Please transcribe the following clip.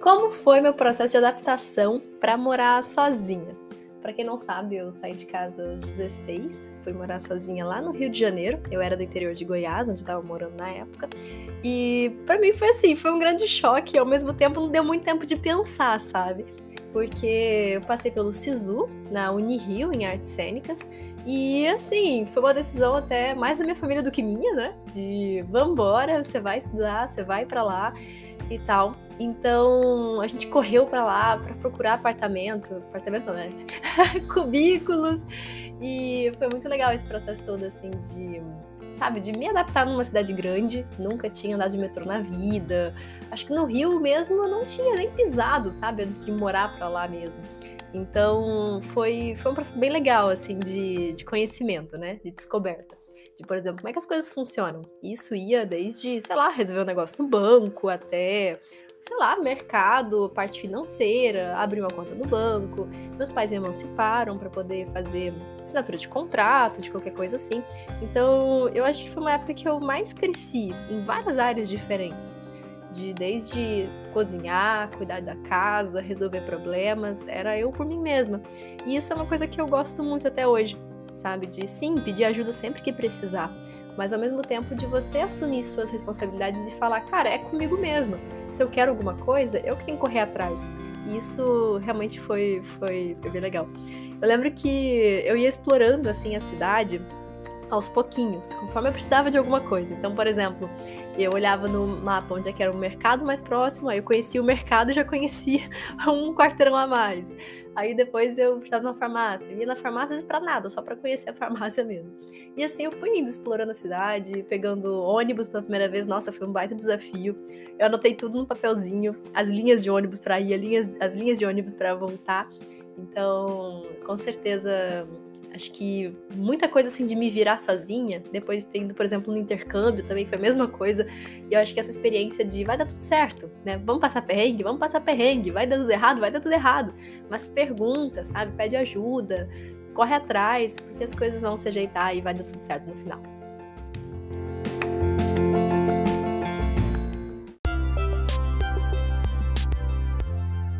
Como foi meu processo de adaptação para morar sozinha? Para quem não sabe, eu saí de casa aos 16, fui morar sozinha lá no Rio de Janeiro. Eu era do interior de Goiás, onde estava morando na época. E para mim foi assim, foi um grande choque, ao mesmo tempo não deu muito tempo de pensar, sabe? Porque eu passei pelo SISU, na Unirio, em Artes Cênicas, e assim, foi uma decisão até mais da minha família do que minha, né? De vambora, você vai estudar, você vai para lá e tal. Então a gente correu para lá para procurar apartamento, apartamento não, né? Cubículos. E foi muito legal esse processo todo, assim, de, sabe, de me adaptar numa cidade grande. Nunca tinha andado de metrô na vida. Acho que no Rio mesmo eu não tinha nem pisado, sabe, antes de morar para lá mesmo. Então foi, foi um processo bem legal, assim, de, de conhecimento, né? De descoberta de, por exemplo, como é que as coisas funcionam. Isso ia desde, sei lá, resolver um negócio no banco até, sei lá, mercado, parte financeira, abrir uma conta no banco. Meus pais me emanciparam para poder fazer assinatura de contrato, de qualquer coisa assim. Então, eu acho que foi uma época que eu mais cresci em várias áreas diferentes. De desde cozinhar, cuidar da casa, resolver problemas, era eu por mim mesma. E isso é uma coisa que eu gosto muito até hoje sabe? De sim, pedir ajuda sempre que precisar, mas ao mesmo tempo de você assumir suas responsabilidades e falar, cara, é comigo mesma. Se eu quero alguma coisa, eu que tenho que correr atrás. E isso realmente foi, foi, foi bem legal. Eu lembro que eu ia explorando assim a cidade aos pouquinhos, conforme eu precisava de alguma coisa. Então, por exemplo, eu olhava no mapa onde é que era o mercado mais próximo, aí eu conhecia o mercado e já conhecia um quarteirão a mais. Aí depois eu estava na farmácia, ia na farmácia para nada, só para conhecer a farmácia mesmo. E assim eu fui indo explorando a cidade, pegando ônibus pela primeira vez. Nossa, foi um baita desafio. Eu anotei tudo no papelzinho, as linhas de ônibus para ir, as linhas, as linhas de ônibus para voltar. Então, com certeza Acho que muita coisa assim de me virar sozinha, depois de ter ido, por exemplo, no intercâmbio também foi a mesma coisa. E eu acho que essa experiência de vai dar tudo certo, né? Vamos passar perrengue, vamos passar perrengue, vai dar tudo errado, vai dar tudo errado. Mas pergunta, sabe? Pede ajuda, corre atrás, porque as coisas vão se ajeitar e vai dar tudo certo no final.